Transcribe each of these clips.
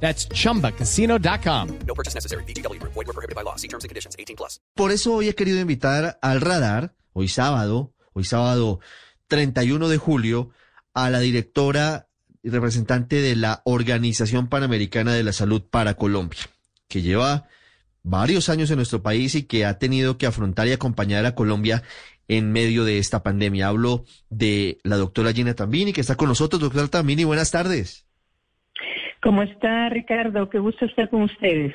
That's chumbacasino.com. No purchase necessary. BGW. Void were prohibited by law. See terms and conditions. 18 plus. Por eso hoy he querido invitar al radar, hoy sábado, hoy sábado 31 de julio, a la directora y representante de la Organización Panamericana de la Salud para Colombia, que lleva varios años en nuestro país y que ha tenido que afrontar y acompañar a Colombia en medio de esta pandemia. Hablo de la doctora Gina Tambini, que está con nosotros. Doctora Tambini, buenas tardes. ¿Cómo está Ricardo? Qué gusto estar con ustedes.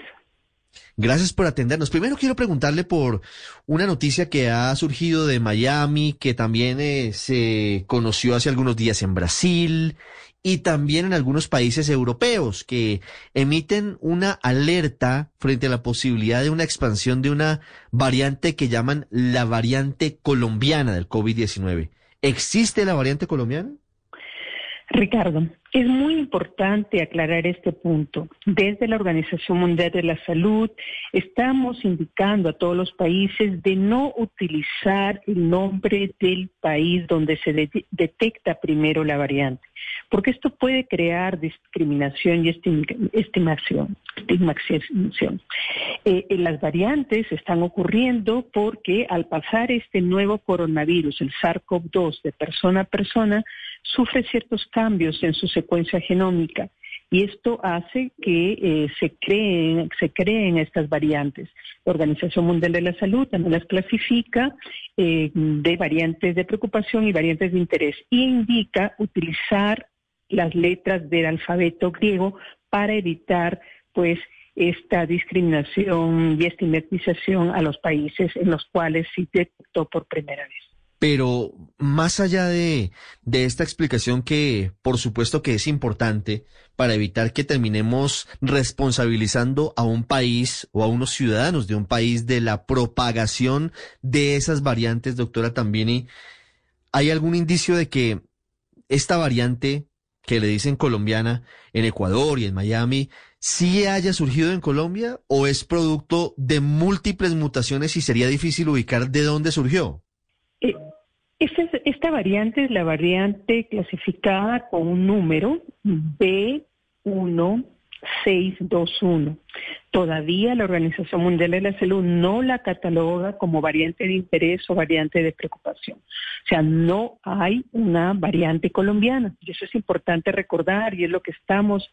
Gracias por atendernos. Primero quiero preguntarle por una noticia que ha surgido de Miami, que también eh, se conoció hace algunos días en Brasil y también en algunos países europeos que emiten una alerta frente a la posibilidad de una expansión de una variante que llaman la variante colombiana del COVID-19. ¿Existe la variante colombiana? Ricardo, es muy importante aclarar este punto. Desde la Organización Mundial de la Salud estamos indicando a todos los países de no utilizar el nombre del país donde se de detecta primero la variante, porque esto puede crear discriminación y estimación. estigmación. Eh, las variantes están ocurriendo porque al pasar este nuevo coronavirus, el SARS-CoV-2, de persona a persona, sufre ciertos cambios en su secuencia genómica y esto hace que eh, se, creen, se creen estas variantes. La Organización Mundial de la Salud también las clasifica eh, de variantes de preocupación y variantes de interés y indica utilizar las letras del alfabeto griego para evitar pues esta discriminación y estigmatización a los países en los cuales se detectó por primera vez. Pero más allá de, de, esta explicación que por supuesto que es importante para evitar que terminemos responsabilizando a un país o a unos ciudadanos de un país de la propagación de esas variantes, doctora Tambini, ¿hay algún indicio de que esta variante que le dicen colombiana en Ecuador y en Miami sí haya surgido en Colombia o es producto de múltiples mutaciones y sería difícil ubicar de dónde surgió? Eh, esta, esta variante es la variante clasificada con un número B1621. Todavía la Organización Mundial de la Salud no la cataloga como variante de interés o variante de preocupación. O sea, no hay una variante colombiana. Y eso es importante recordar y es lo que estamos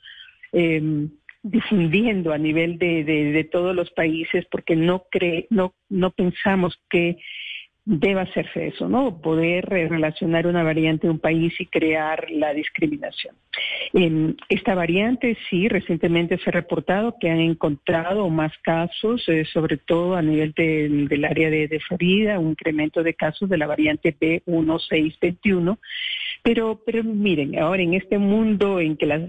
eh, difundiendo a nivel de, de, de, todos los países porque no, cree, no, no pensamos que deba hacerse eso, ¿no? Poder relacionar una variante de un país y crear la discriminación. Esta variante, sí, recientemente se ha reportado que han encontrado más casos, eh, sobre todo a nivel de, del área de, Florida, un incremento de casos de la variante B1621. Pero, pero miren, ahora en este mundo en que las,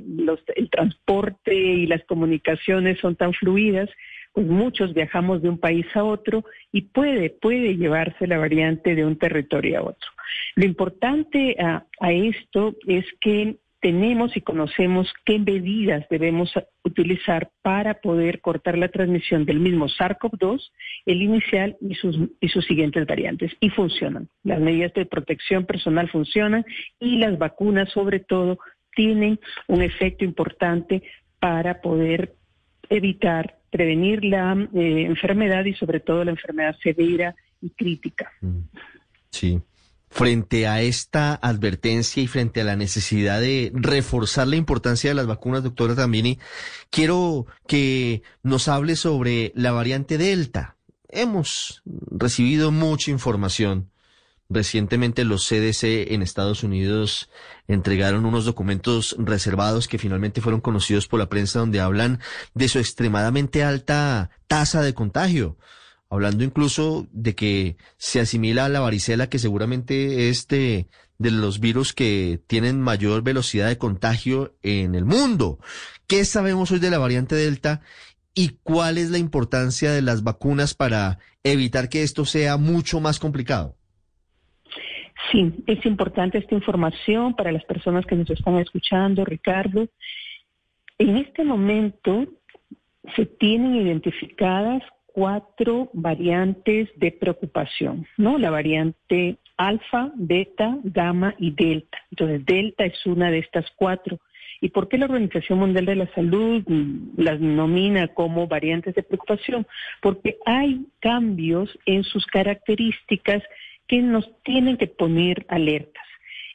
el transporte y las comunicaciones son tan fluidas, pues muchos viajamos de un país a otro y puede, puede llevarse la variante de un territorio a otro. Lo importante a, esto es que tenemos y conocemos qué medidas debemos utilizar para poder cortar la transmisión del mismo SARS-CoV-2, el inicial y sus, y sus siguientes variantes. Y funcionan. Las medidas de protección personal funcionan y las vacunas, sobre todo, tienen un efecto importante para poder evitar prevenir la eh, enfermedad y sobre todo la enfermedad severa y crítica. Mm. Sí. Frente a esta advertencia y frente a la necesidad de reforzar la importancia de las vacunas, doctora Tambini, quiero que nos hable sobre la variante Delta. Hemos recibido mucha información Recientemente los CDC en Estados Unidos entregaron unos documentos reservados que finalmente fueron conocidos por la prensa donde hablan de su extremadamente alta tasa de contagio, hablando incluso de que se asimila a la varicela que seguramente es de, de los virus que tienen mayor velocidad de contagio en el mundo. ¿Qué sabemos hoy de la variante Delta y cuál es la importancia de las vacunas para evitar que esto sea mucho más complicado. Sí, es importante esta información para las personas que nos están escuchando, Ricardo. En este momento se tienen identificadas cuatro variantes de preocupación, ¿no? La variante alfa, beta, gamma y delta. Entonces, delta es una de estas cuatro. ¿Y por qué la Organización Mundial de la Salud las denomina como variantes de preocupación? Porque hay cambios en sus características que nos tienen que poner alertas.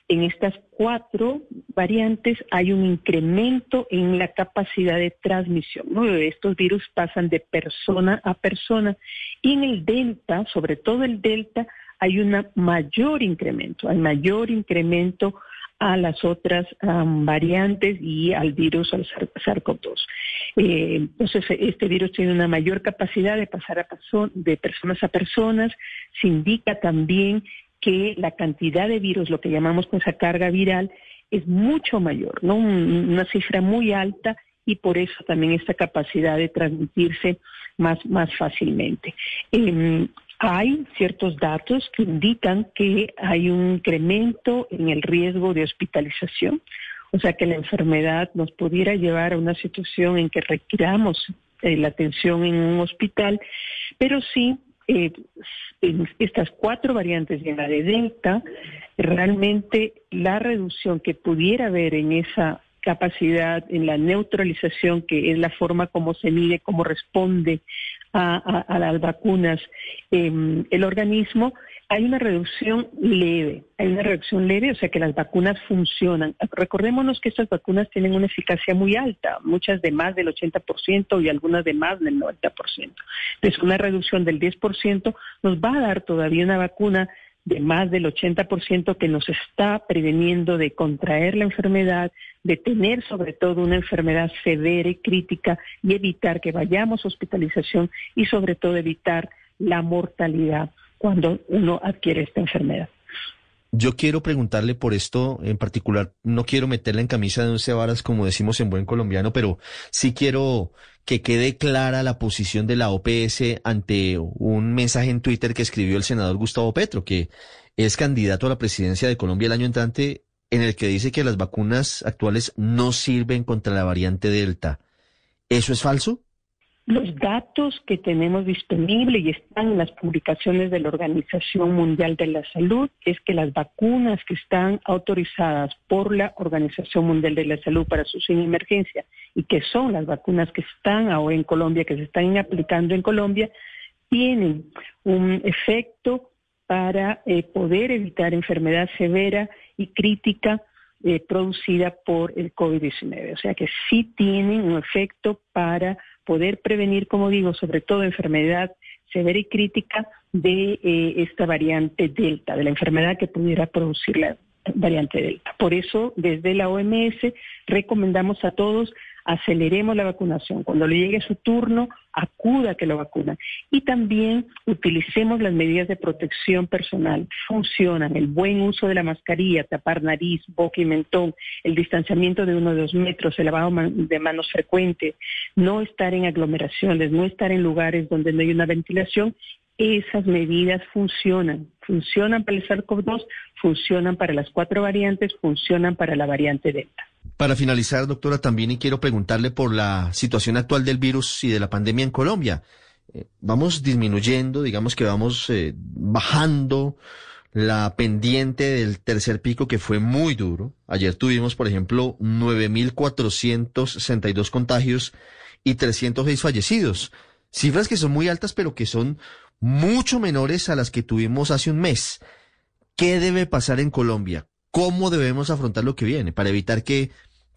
En estas cuatro variantes hay un incremento en la capacidad de transmisión. Estos virus pasan de persona a persona y en el delta, sobre todo el delta, hay un mayor incremento, hay mayor incremento a las otras variantes y al virus, al SARS-CoV-2. Eh, entonces, este virus tiene una mayor capacidad de pasar de personas a personas. Se indica también que la cantidad de virus, lo que llamamos con esa carga viral, es mucho mayor, ¿no? Una cifra muy alta y por eso también esta capacidad de transmitirse más, más fácilmente. Em, hay ciertos datos que indican que hay un incremento en el riesgo de hospitalización, o sea que la enfermedad nos pudiera llevar a una situación en que requiramos eh, la atención en un hospital, pero sí eh, en estas cuatro variantes y la de Delta, realmente la reducción que pudiera haber en esa capacidad, en la neutralización, que es la forma como se mide, cómo responde a, las vacunas em, el organismo, hay una reducción leve, hay una reducción leve, o sea que las vacunas funcionan. Recordémonos que estas vacunas tienen una eficacia muy alta, muchas de más del 80% y algunas de más del 90%. Entonces una reducción del 10% nos va a dar todavía una vacuna de más del 80% que nos está preveniendo de contraer la enfermedad, de tener sobre todo una enfermedad severa y crítica y evitar que vayamos a hospitalización y sobre todo evitar la mortalidad cuando uno adquiere esta enfermedad. Yo quiero preguntarle por esto en particular, no quiero meterle en camisa de once varas como decimos en buen colombiano, pero sí quiero que quede clara la posición de la OPS ante un mensaje en Twitter que escribió el senador Gustavo Petro, que es candidato a la presidencia de Colombia el año entrante, en el que dice que las vacunas actuales no sirven contra la variante Delta. ¿Eso es falso? Los datos que tenemos disponibles y están en las publicaciones de la Organización Mundial de la Salud es que las vacunas que están autorizadas por la Organización Mundial de la Salud para su sin emergencia y que son las vacunas que están ahora en Colombia, que se están aplicando en Colombia, tienen un efecto para eh, poder evitar enfermedad severa y crítica eh, producida por el COVID-19. O sea que sí tienen un efecto para poder prevenir, como digo, sobre todo enfermedad severa y crítica de eh, esta variante Delta, de la enfermedad que pudiera producir la variante Delta. Por eso, desde la OMS recomendamos a todos aceleremos la vacunación. Cuando le llegue su turno, acuda a que lo vacunen. Y también utilicemos las medidas de protección personal. Funcionan el buen uso de la mascarilla, tapar nariz, boca y mentón, el distanciamiento de uno o dos metros, el lavado de manos frecuente, no estar en aglomeraciones, no estar en lugares donde no hay una ventilación esas medidas funcionan. Funcionan para el SARS-CoV-2, funcionan para las cuatro variantes, funcionan para la variante Delta. Para finalizar, doctora, también quiero preguntarle por la situación actual del virus y de la pandemia en Colombia. Eh, vamos disminuyendo, digamos que vamos eh, bajando la pendiente del tercer pico que fue muy duro. Ayer tuvimos, por ejemplo, 9.462 contagios y 306 fallecidos. Cifras que son muy altas, pero que son mucho menores a las que tuvimos hace un mes. ¿Qué debe pasar en Colombia? ¿Cómo debemos afrontar lo que viene para evitar que,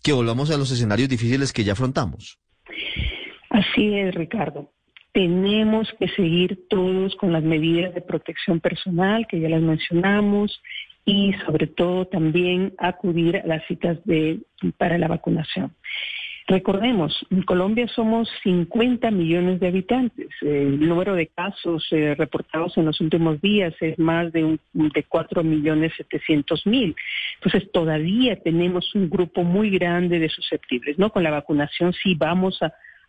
que volvamos a los escenarios difíciles que ya afrontamos? Así es, Ricardo. Tenemos que seguir todos con las medidas de protección personal que ya las mencionamos y sobre todo también acudir a las citas de, para la vacunación. Recordemos, en Colombia somos 50 millones de habitantes. El número de casos eh, reportados en los últimos días es más de, un, de 4 millones 700 mil. Entonces, todavía tenemos un grupo muy grande de susceptibles, ¿no? Con la vacunación sí vamos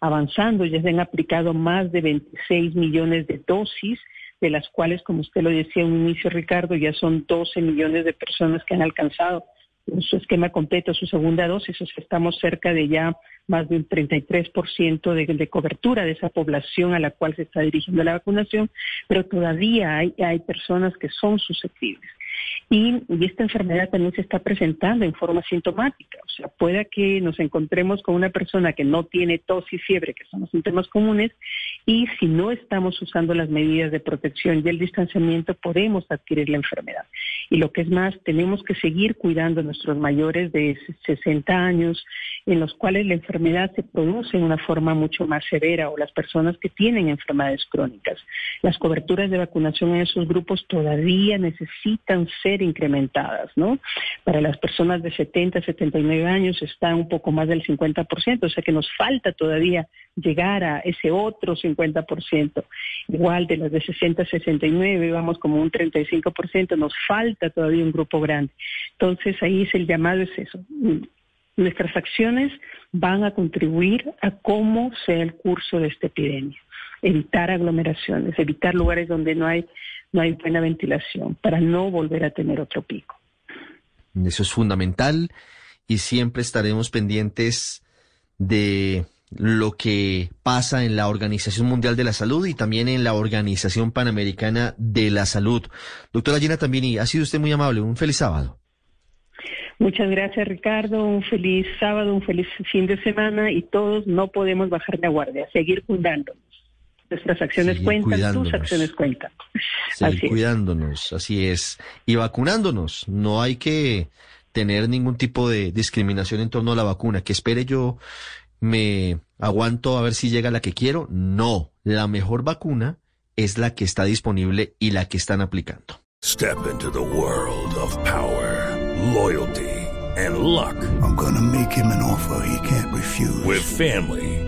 avanzando, ya se han aplicado más de 26 millones de dosis de las cuales, como usted lo decía en un inicio, Ricardo, ya son 12 millones de personas que han alcanzado su esquema completo, su segunda dosis, estamos cerca de ya más de un 33% de, de cobertura de esa población a la cual se está dirigiendo la vacunación, pero todavía hay personas que son susceptibles. Y, esta enfermedad también se está presentando en forma sintomática. O sea, pueda que nos encontremos con una persona que no tiene tos y fiebre, que son los síntomas comunes, y si no estamos usando las medidas de protección y el distanciamiento, podemos adquirir la enfermedad. Y lo que es más, tenemos que seguir cuidando a nuestros mayores de 60 años, en los cuales la enfermedad se produce en una forma mucho más severa, o las personas que tienen enfermedades crónicas. Las coberturas de vacunación en esos grupos todavía necesitan ser incrementadas, ¿no? Para las personas de 70 a 79 años está un poco más del 50%, o sea que nos falta todavía llegar a ese otro 50%. Igual de las de 60 a 69 vamos como un 35%, nos falta todavía un grupo grande. Entonces ahí es el llamado es eso. Nuestras acciones van a contribuir a cómo sea el curso de esta epidemia. Evitar aglomeraciones, evitar lugares donde no hay no hay buena ventilación para no volver a tener otro pico. Eso es fundamental y siempre estaremos pendientes de lo que pasa en la Organización Mundial de la Salud y también en la Organización Panamericana de la Salud. Doctora Gina Tambini, ha sido usted muy amable. Un feliz sábado. Muchas gracias, Ricardo. Un feliz sábado, un feliz fin de semana y todos no podemos bajar la guardia, seguir cuidándonos. Nuestras acciones cuentan, tus acciones cuentan. Seguir cuidándonos, así es. Y vacunándonos. No hay que tener ningún tipo de discriminación en torno a la vacuna. Que espere yo, me aguanto a ver si llega la que quiero. No, la mejor vacuna es la que está disponible y la que están aplicando. Step into the world of power, loyalty. and luck. I'm gonna make him an offer he can't refuse. With family,